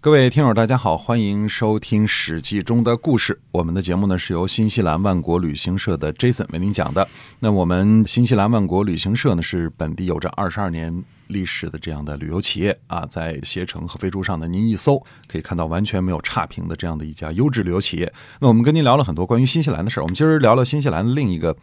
各位听友，大家好，欢迎收听《史记》中的故事。我们的节目呢是由新西兰万国旅行社的 Jason 为您讲的。那我们新西兰万国旅行社呢是本地有着二十二年历史的这样的旅游企业啊，在携程和飞猪上呢，您一搜可以看到完全没有差评的这样的一家优质旅游企业。那我们跟您聊了很多关于新西兰的事儿，我们今儿聊聊新西兰的另一个。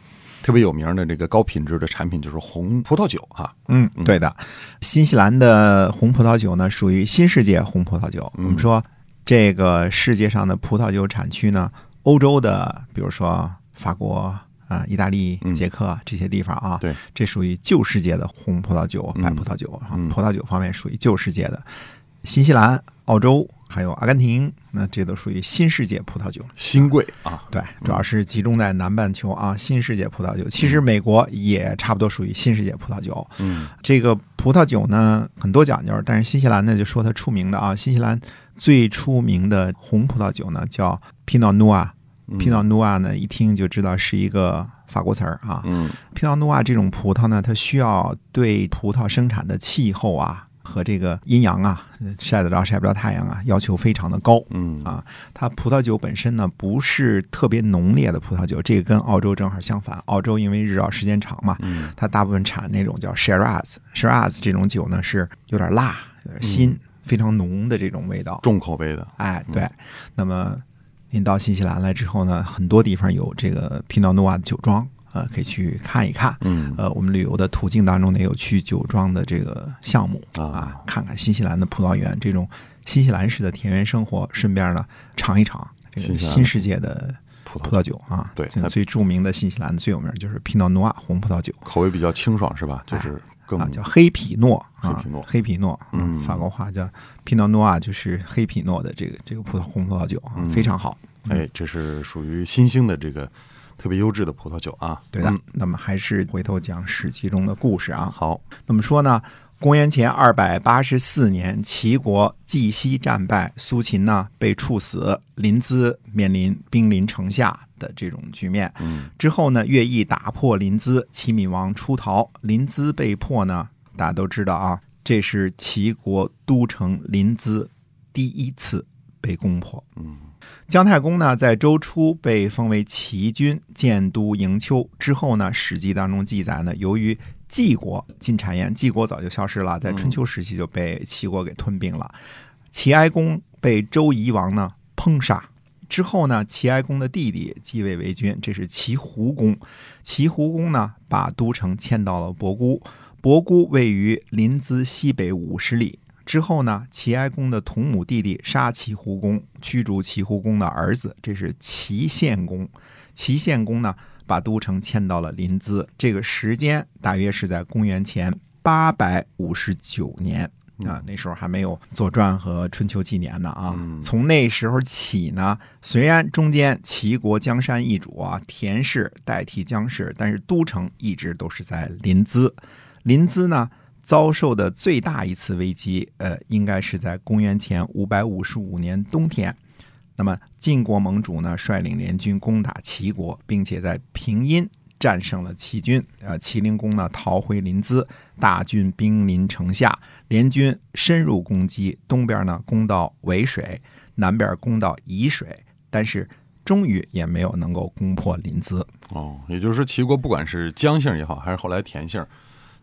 特别有名的这个高品质的产品就是红葡萄酒哈，嗯，对的，新西兰的红葡萄酒呢属于新世界红葡萄酒。我们说这个世界上的葡萄酒产区呢，欧洲的比如说法国啊、意大利、捷克这些地方啊，对，这属于旧世界的红葡萄酒、白葡萄酒啊，葡萄酒方面属于旧世界的。新西兰、澳洲。还有阿根廷，那这都属于新世界葡萄酒，新贵啊，对，主要是集中在南半球啊。新世界葡萄酒，其实美国也差不多属于新世界葡萄酒。嗯，这个葡萄酒呢很多讲究，但是新西兰呢就说它出名的啊。新西兰最出名的红葡萄酒呢叫 Pinot Noir，Pinot Noir 呢一听就知道是一个法国词儿啊。嗯，Pinot Noir 这种葡萄呢，它需要对葡萄生产的气候啊。和这个阴阳啊，晒得着晒不着太阳啊，要求非常的高。嗯啊，它葡萄酒本身呢不是特别浓烈的葡萄酒，这个跟澳洲正好相反。澳洲因为日照时间长嘛，它大部分产那种叫 Shiraz，Shiraz 这种酒呢是有点辣、有点辛、非常浓的这种味道，重口味的。哎，对。那么您到新西兰来之后呢，很多地方有这个 Pinot Noir 的酒庄。呃，可以去看一看。嗯，呃，我们旅游的途径当中呢，有去酒庄的这个项目啊，看看新西兰的葡萄园，这种新西兰式的田园生活，顺便呢尝一尝这个新世界的葡萄酒啊。对，最著名的新西兰的最有名就是皮诺诺瓦红葡萄酒，口味比较清爽，是吧？就是更叫黑皮诺啊，黑皮诺，黑皮诺，嗯，法国话叫皮诺诺瓦，就是黑皮诺的这个这个葡萄红葡萄酒啊，非常好。哎，这是属于新兴的这个。特别优质的葡萄酒啊，对的。那么还是回头讲《史记》中的故事啊。好，那么说呢，公元前二百八十四年，齐国绩西战败，苏秦呢被处死，临淄面临兵临城下的这种局面。嗯，之后呢，乐毅打破临淄，齐闵王出逃，临淄被破呢，大家都知道啊，这是齐国都城临淄第一次被攻破。嗯。姜太公呢，在周初被封为齐军，建都营丘之后呢，《史记》当中记载呢，由于晋国晋谗言，晋国早就消失了，在春秋时期就被齐国给吞并了。齐哀公被周夷王呢烹杀之后呢，齐哀公的弟弟继位为君，这是齐胡公。齐胡公呢，把都城迁到了博姑，博姑位于临淄西北五十里。之后呢，齐哀公的同母弟弟杀齐胡公，驱逐齐胡公的儿子，这是齐献公。齐献公呢，把都城迁到了临淄。这个时间大约是在公元前八百五十九年啊，那时候还没有《左传》和《春秋纪年》呢啊。从那时候起呢，虽然中间齐国江山易主啊，田氏代替姜氏，但是都城一直都是在临淄。临淄呢？遭受的最大一次危机，呃，应该是在公元前五百五十五年冬天。那么晋国盟主呢，率领联军攻打齐国，并且在平阴战胜了齐军。呃，齐灵公呢逃回临淄，大军兵临城下，联军深入攻击，东边呢攻到渭水，南边攻到沂水，但是终于也没有能够攻破临淄。哦，也就是说，齐国不管是姜姓也好，还是后来田姓。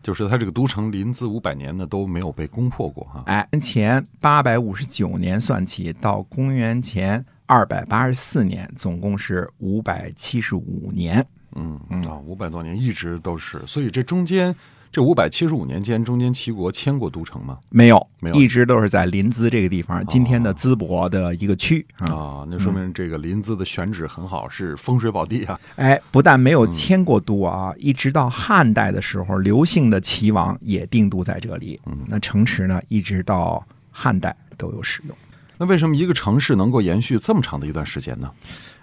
就是他这个都城临淄五百年呢都没有被攻破过哈。哎，前八百五十九年算起，到公元前二百八十四年，总共是五百七十五年。嗯嗯啊，五百多年一直都是，所以这中间。这五百七十五年间，中间齐国迁过都城吗？没有，没有，一直都是在临淄这个地方，今天的淄博的一个区啊。那说明这个临淄的选址很好，是风水宝地啊。哎，不但没有迁过都啊，一直到汉代的时候，刘姓的齐王也定都在这里。嗯，那城池呢，一直到汉代都有使用。那为什么一个城市能够延续这么长的一段时间呢？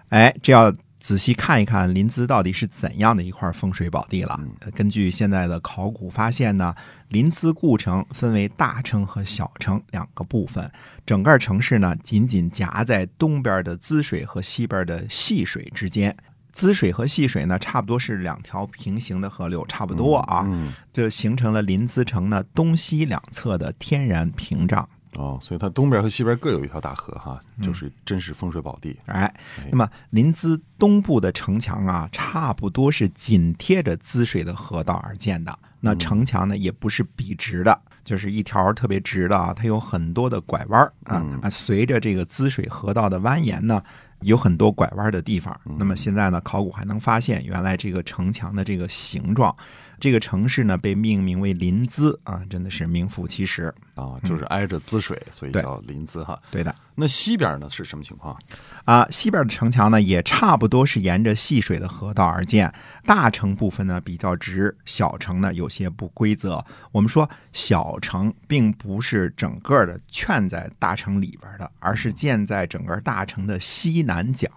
哎，这要。仔细看一看临淄到底是怎样的一块风水宝地了。呃根据现在的考古发现呢，临淄故城分为大城和小城两个部分，整个城市呢紧紧夹在东边的滋水和西边的细水之间。滋水和细水呢，差不多是两条平行的河流，差不多啊，嗯，就形成了临淄城呢东西两侧的天然屏障。哦，所以它东边和西边各有一条大河哈，嗯就是真是风水宝地。哎哎，那么临淄东部的城墙啊，差不多是紧贴着滋水的河道而建的。那城墙呢，也不是笔直的，就是一条特别直的啊，它有很多的拐弯儿啊嗯啊。随着这个滋水河道的蜿蜒呢，有很多拐弯的地方。嗯那么现在呢，考古还能发现，原来这个城墙的这个形状，这个城市呢被命名为临淄啊，真的是名副其实。啊，就是挨着滋水，所以叫临淄哈。对的。那西边呢是什么情况？啊，西边的城墙呢，也差不多是沿着细水的河道而建。大城部分呢比较直，小城呢有些不规则。我们说小城并不是整个的圈在大城里边的，而是建在整个大城的西南角。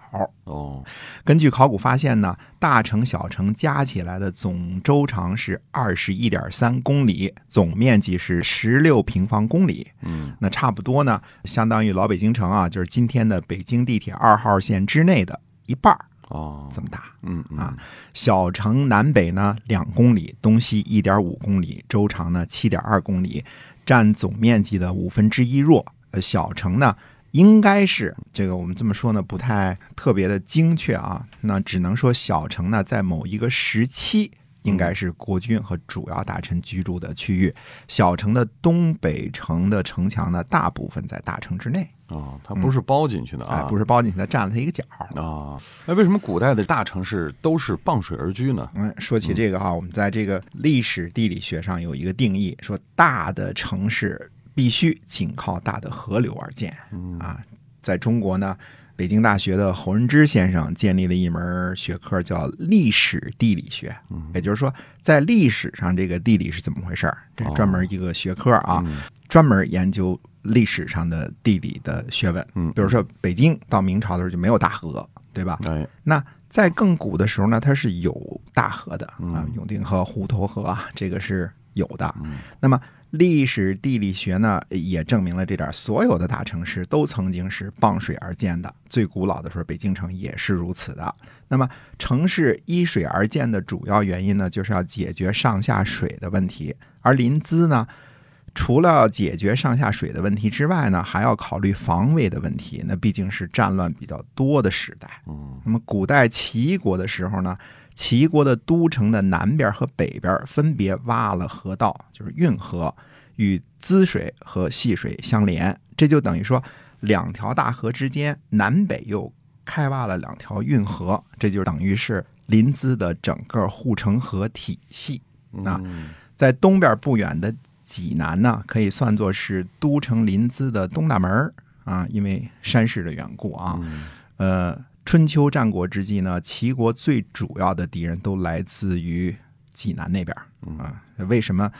哦，根据考古发现呢，大城、小城加起来的总周长是二十一点三公里，总面积是十六平方公里。嗯，那差不多呢，相当于老北京城啊，就是今天的北京地铁二号线之内的一半儿哦，这么大。嗯嗯啊小城南北呢两公里，东西一点五公里，周长呢七点二公里，占总面积的五分之一弱。呃，小城呢应该是这个我们这么说呢不太特别的精确啊，那只能说小城呢在某一个时期。应该是国君和主要大臣居住的区域。小城的东北城的城墙呢，大部分在大城之内，哦，它不是包进去的哎啊，，不是包进去，的占了它一个角。啊。哎，为什么古代的大城市都是傍水而居呢？嗯，说起这个哈，我们在这个历史地理学上有一个定义，说大的城市必须紧靠大的河流而建。啊，在中国呢，北京大学的侯仁之先生建立了一门学科叫历史地理学，也就是说，在历史上这个地理是怎么回事儿，这是专门一个学科啊，专门研究历史上的地理的学问。嗯比如说北京到明朝的时候就没有大河，对吧？哎，那在更古的时候呢，它是有大河的啊嗯，永定河、滹沱河啊，这个是有的。嗯。那么历史地理学呢，也证明了这点，所有的大城市都曾经是傍水而建的。最古老的时候，北京城也是如此的。那么城市依水而建的主要原因呢，就是要解决上下水的问题。而临淄呢，除了解决上下水的问题之外呢，还要考虑防卫的问题。那毕竟是战乱比较多的时代。嗯那么古代齐国的时候呢，齐国的都城的南边和北边分别挖了河道，就是运河，与滋水和细水相连。这就等于说，两条大河之间南北又开挖了两条运河，这就等于是临淄的整个护城河体系。啊嗯在东边不远的济南呢，可以算作是都城临淄的东大门儿啊，因为山势的缘故啊。嗯呃，春秋战国之际呢，齐国最主要的敌人都来自于济南那边儿啊。为什么？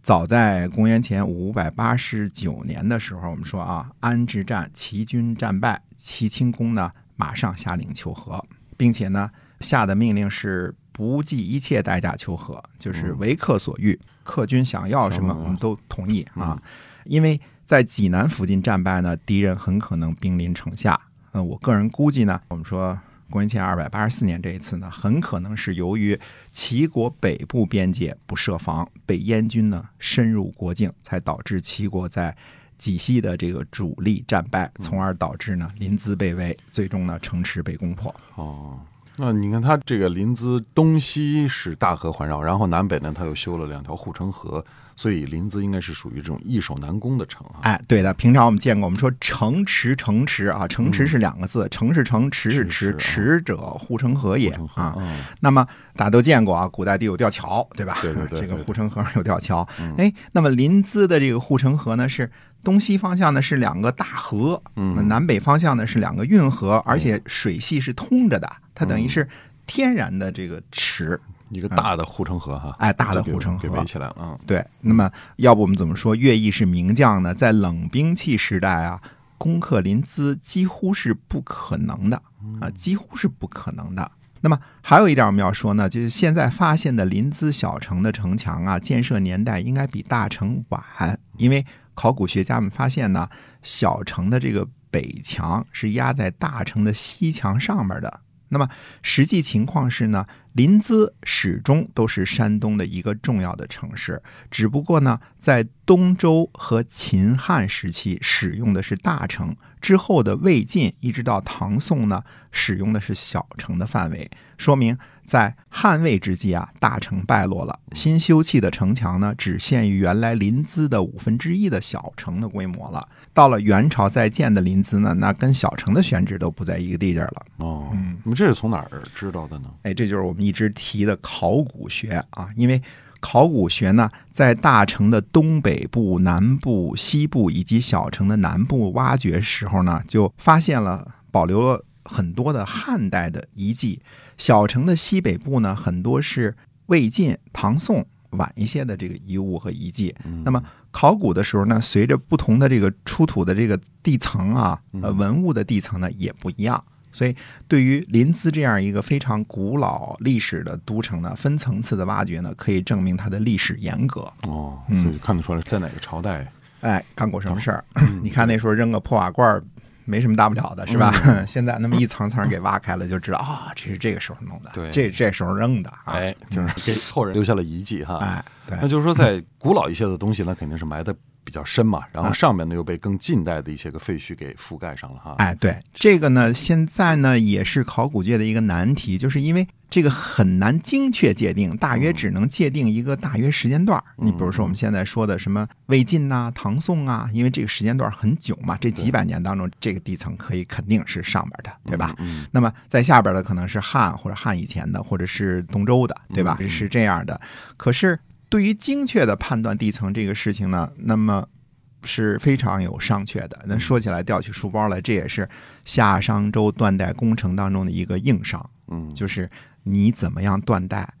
早在公元前五百八十九年的时候，我们说啊，安之战，齐军战败，齐顷公呢马上下令求和，并且呢下的命令是不计一切代价求和，就是为客所欲，客军想要什么我们都同意啊。因为在济南附近战败呢，敌人很可能兵临城下。呃，我个人估计呢，我们说公元前二百八十四年这一次呢，很可能是由于齐国北部边界不设防，被燕军呢深入国境，才导致齐国在济西的这个主力战败，从而导致呢临淄被围，最终呢城池被攻破。哦。那你看，它这个临淄东西是大河环绕，然后南北呢，它又修了两条护城河，所以临淄应该是属于这种易守难攻的城啊。哎，对的，平常我们见过，我们说城池，城池啊，城池是两个字，城是城，池是池，池池者护城河也啊。嗯那么大家都见过啊，古代地有吊桥，对吧？对对对对对这个护城河上有吊桥嗯。哎，那么临淄的这个护城河呢，是东西方向呢是两个大河，嗯南北方向呢是两个运河，而且水系是通着的，它等于是天然的这个池。一个大的护城河哈，哎大的护城河给围起来了，嗯对，那么要不我们怎么说乐毅是名将呢？在冷兵器时代啊，攻克临淄几乎是不可能的啊，几乎是不可能的。那么还有一点我们要说呢，就是现在发现的临淄小城的城墙啊，建设年代应该比大城晚，因为考古学家们发现呢，小城的这个北墙是压在大城的西墙上面的。那么实际情况是呢，临淄始终都是山东的一个重要的城市，只不过呢，在东周和秦汉时期使用的是大城，之后的魏晋一直到唐宋呢，使用的是小城的范围，说明在汉魏之际啊，大城败落了，新修砌的城墙呢，只限于原来临淄的五分之一的小城的规模了。到了元朝再建的临淄呢，那跟小城的选址都不在一个地界了。哦，那么这是从哪儿知道的呢？哎，这就是我们一直提的考古学啊，因为考古学呢，在大城的东北部、南部、西部以及小城的南部挖掘时候呢，就发现了保留了很多的汉代的遗迹。小城的西北部呢，很多是魏晋、唐宋晚一些的这个遗物和遗迹。那么考古的时候呢，随着不同的这个出土的这个地层啊，呃，文物的地层呢也不一样。所以，对于临淄这样一个非常古老历史的都城呢，分层次的挖掘呢，可以证明它的历史严格。哦，所以看得出来在哪个朝代。哎，干过什么事儿？你看那时候扔个破瓦罐儿，没什么大不了的，是吧？现在那么一层层给挖开了，就知道啊，这是这个时候弄的，对这这时候扔的啊。哎，就是给后人留下了遗迹哈。哎，对，那就是说，在古老一些的东西呢，肯定是埋的比较深嘛，然后上面呢又被更近代的一些个废墟给覆盖上了哈。哎，对，这个呢，现在呢也是考古界的一个难题，就是因为这个很难精确界定，大约只能界定一个大约时间段儿。你比如说我们现在说的什么魏晋呐、唐宋啊，因为这个时间段很久嘛，这几百年当中，这个地层可以肯定是上边的，对吧？嗯，那么在下边的可能是汉或者汉以前的，或者是东周的，对吧？是这样的。可是对于精确的判断地层这个事情呢，那么是非常有商榷的。那说起来调起书包来，这也是夏商周断代工程当中的一个硬伤，嗯，就是你怎么样断代，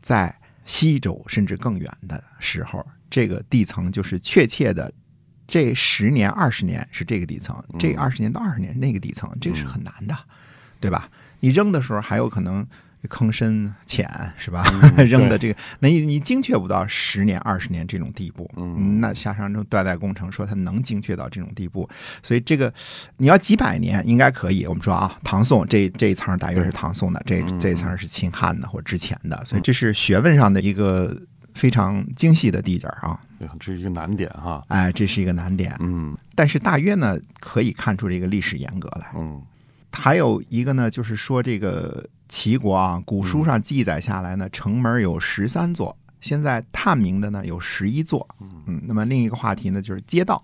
在西周甚至更远的时候，这个地层就是确切的。这十年、二十年是这个地层，这二十年到二十年是那个地层，这个是很难的，对吧？你扔的时候还有可能坑深浅，是吧？扔的这个，那你你精确不到十年、二十年这种地步。嗯那夏商周断代工程说它能精确到这种地步，所以这个你要几百年应该可以。我们说啊，唐宋这这一层大约是唐宋的，这这一层是秦汉的或之前的，所以这是学问上的一个非常精细的地界儿啊。对这是一个难点哈。哎，这是一个难点，嗯但是大约呢可以看出这个历史严格来。嗯还有一个呢，就是说这个齐国啊，古书上记载下来呢，城门有十三座，现在探明的呢有十一座。嗯，那么另一个话题呢就是街道。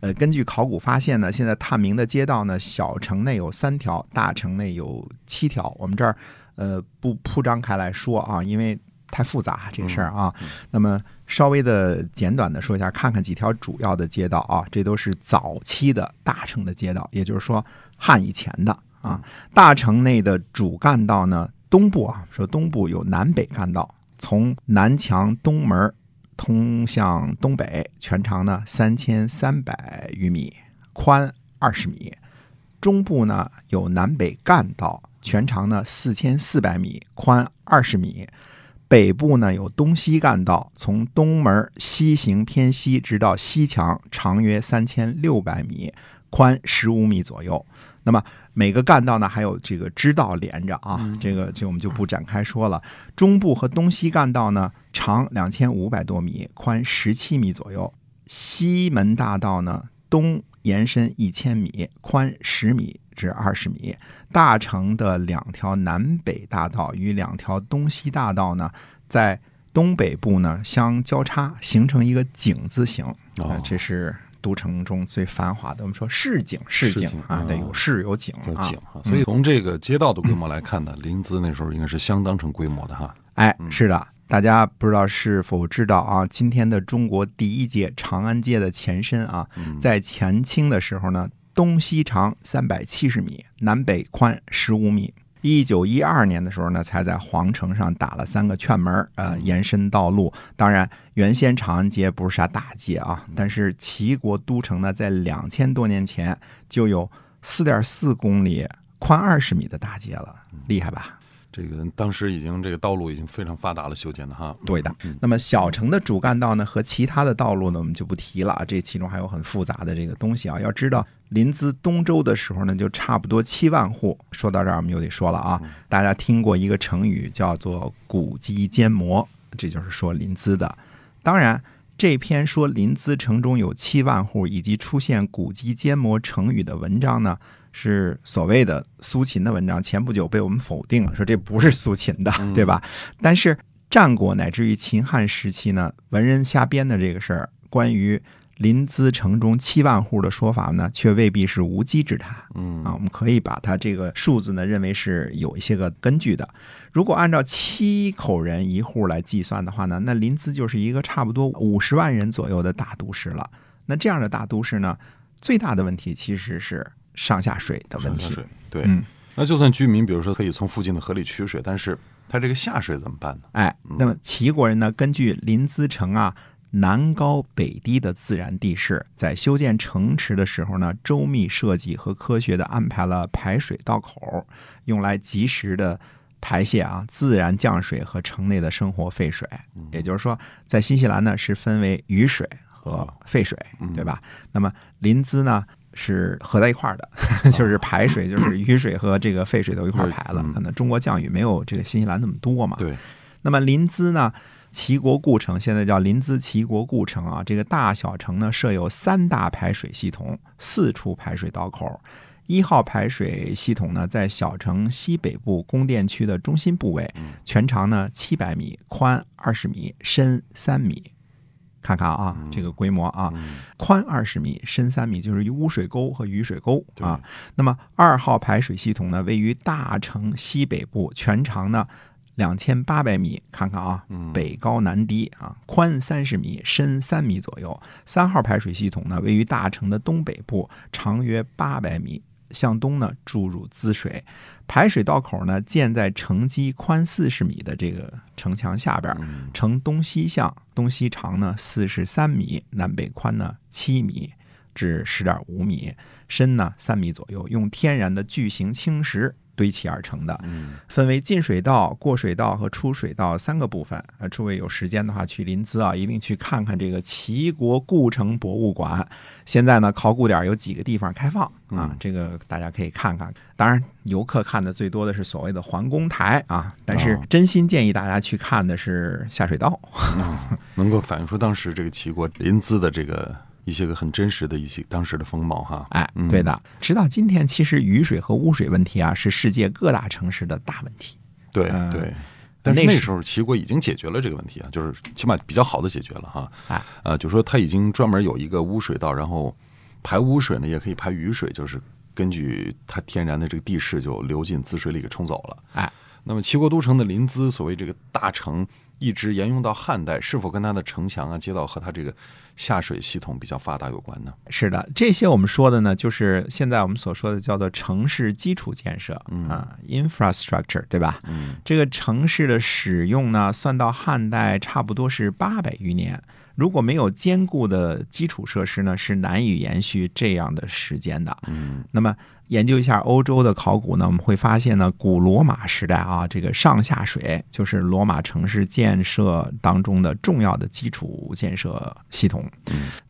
呃，根据考古发现呢，现在探明的街道呢，小城内有三条，大城内有七条。我们这儿呃不铺张开来说啊，因为太复杂这个事儿啊。那么稍微的简短的说一下，看看几条主要的街道啊，这都是早期的大城的街道，也就是说汉以前的啊。大城内的主干道呢，东部啊，说东部有南北干道，从南墙东门通向东北，全长呢三千三百余米，宽二十米。中部呢有南北干道，全长呢四千四百米，宽二十米。北部呢有东西干道，从东门西行偏西，直到西墙，长约三千六百米，宽十五米左右。那么每个干道呢还有这个支道连着啊，这个这我们就不展开说了。中部和东西干道呢长两千五百多米，宽十七米左右。西门大道呢东延伸一千米，宽十米至二十米。大城的两条南北大道与两条东西大道呢，在东北部呢相交叉，形成一个井字形。哦呃这是都城中最繁华的。我们说市井，市井啊，对，啊有市有井啊。有井哈，所以从这个街道的规模来看呢，临淄那时候应该是相当成规模的哈。哎，是的，大家不知道是否知道啊？今天的中国第一届长安街的前身啊，在前清的时候呢，东西长三百七十米，南北宽十五米。一九一二年的时候呢，才在皇城上打了三个券门，呃，延伸道路。当然，原先长安街不是啥大街啊，但是齐国都城呢，在两千多年前就有四点四公里、宽二十米的大街了，厉害吧？这个当时已经这个道路已经非常发达了，修建的哈。对的。那么小城的主干道呢和其他的道路呢，我们就不提了啊。这其中还有很复杂的这个东西啊。要知道临淄东周的时候呢，就差不多七万户。说到这儿，我们就得说了啊。大家听过一个成语叫做“古迹兼磨”，这就是说临淄的。当然，这篇说临淄城中有七万户以及出现“古迹兼磨”成语的文章呢。是所谓的苏秦的文章，前不久被我们否定了，说这不是苏秦的，对吧？但是战国乃至于秦汉时期呢，文人瞎编的这个事儿，关于临淄城中七万户的说法呢，却未必是无稽之谈。嗯啊，我们可以把它这个数字呢，认为是有一些个根据的。如果按照七口人一户来计算的话呢，那临淄就是一个差不多五十万人左右的大都市了。那这样的大都市呢，最大的问题其实是。上下水的问题，对，那就算居民，比如说可以从附近的河里取水，但是它这个下水怎么办呢？哎，那么齐国人呢，根据临淄城啊南高北低的自然地势，在修建城池的时候呢，周密设计和科学的安排了排水道口，用来及时的排泄啊自然降水和城内的生活废水。也就是说，在新西兰呢是分为雨水和废水，对吧？那么林淄呢？是合在一块儿的，就是排水，就是雨水和这个废水都一块儿排了。可能中国降雨没有这个新西兰那么多嘛。对。那么林淄呢，齐国故城，现在叫临淄齐国故城啊。这个大小城呢设有三大排水系统，四处排水道口。一号排水系统呢在小城西北部宫殿区的中心部位，全长呢七百米，宽二十米，深三米。看看啊，这个规模啊，宽二十米，深三米，就是污水沟和雨水沟啊。那么二号排水系统呢，位于大城西北部，全长呢两千八百米。看看啊，北高南低啊，宽三十米，深三米左右。三号排水系统呢，位于大城的东北部，长约八百米。向东呢注入滋水，排水道口呢建在城基宽四十米的这个城墙下边，呈东西向，东西长呢四十三米，南北宽呢七米至十点五米，深呢三米左右，用天然的巨型青石。堆砌而成的，分为进水道、过水道和出水道三个部分。啊，诸位有时间的话去临淄啊，一定去看看这个齐国故城博物馆。现在呢，考古点有几个地方开放啊，这个大家可以看看。当然，游客看的最多的是所谓的环宫台啊，但是真心建议大家去看的是下水道，能够反映出当时这个齐国临淄的这个。一些个很真实的一些当时的风貌哈，哎，对的。直到今天，其实雨水和污水问题啊，是世界各大城市的大问题。对对，但是那时候齐国已经解决了这个问题啊，就是起码比较好的解决了哈。哎，呃，就说他已经专门有一个污水道，然后排污水呢，也可以排雨水，就是根据它天然的这个地势就流进滋水里给冲走了。哎，那么齐国都城的临淄，所谓这个大城。一直沿用到汉代，是否跟它的城墙啊、街道和它这个下水系统比较发达有关呢？是的，这些我们说的呢，就是现在我们所说的叫做城市基础建设啊，infrastructure，对吧？嗯，这个城市的使用呢，算到汉代差不多是八百余年。如果没有坚固的基础设施呢，是难以延续这样的时间的。嗯，那么。研究一下欧洲的考古呢，我们会发现呢，古罗马时代啊，这个上下水就是罗马城市建设当中的重要的基础建设系统。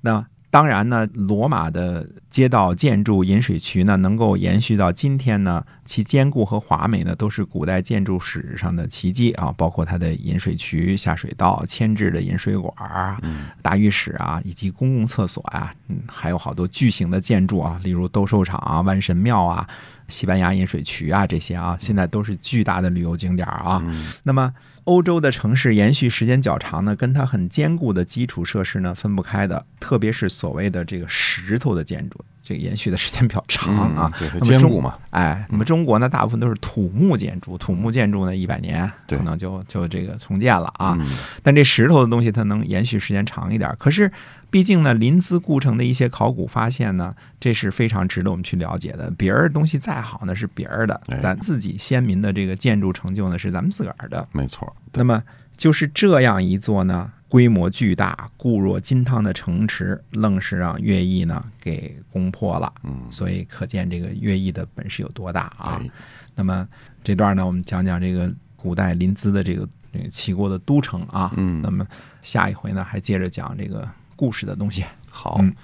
那。当然呢，罗马的街道建筑、饮水渠呢，能够延续到今天呢，其坚固和华美呢，都是古代建筑史上的奇迹啊！包括它的饮水渠、下水道、牵制的饮水管啊、大浴室啊，以及公共厕所啊，嗯，还有好多巨型的建筑啊，例如斗兽场啊、万神庙啊、西班牙引水渠啊这些啊，现在都是巨大的旅游景点啊。那么。欧洲的城市延续时间较长呢，跟它很坚固的基础设施呢分不开的，特别是所谓的这个石头的建筑，这个延续的时间比较长啊。嗯对，坚固嘛，哎，那么中国呢，大部分都是土木建筑，土木建筑呢一百年可能就就这个重建了啊。嗯但这石头的东西它能延续时间长一点。可是，毕竟呢，临淄故城的一些考古发现呢，这是非常值得我们去了解的。别人东西再好呢是别人的哎，咱自己先民的这个建筑成就呢是咱们自个儿的。没错。那么就是这样一座呢规模巨大、固若金汤的城池，愣是让乐毅呢给攻破了。嗯，所以可见这个乐毅的本事有多大啊！哎，那么这段呢，我们讲讲这个古代临淄的这个这个齐国的都城啊。嗯那么下一回呢，还接着讲这个故事的东西。好嗯，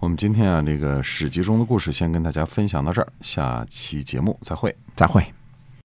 我们今天啊，这个史记中的故事先跟大家分享到这儿，下期节目再会。再会。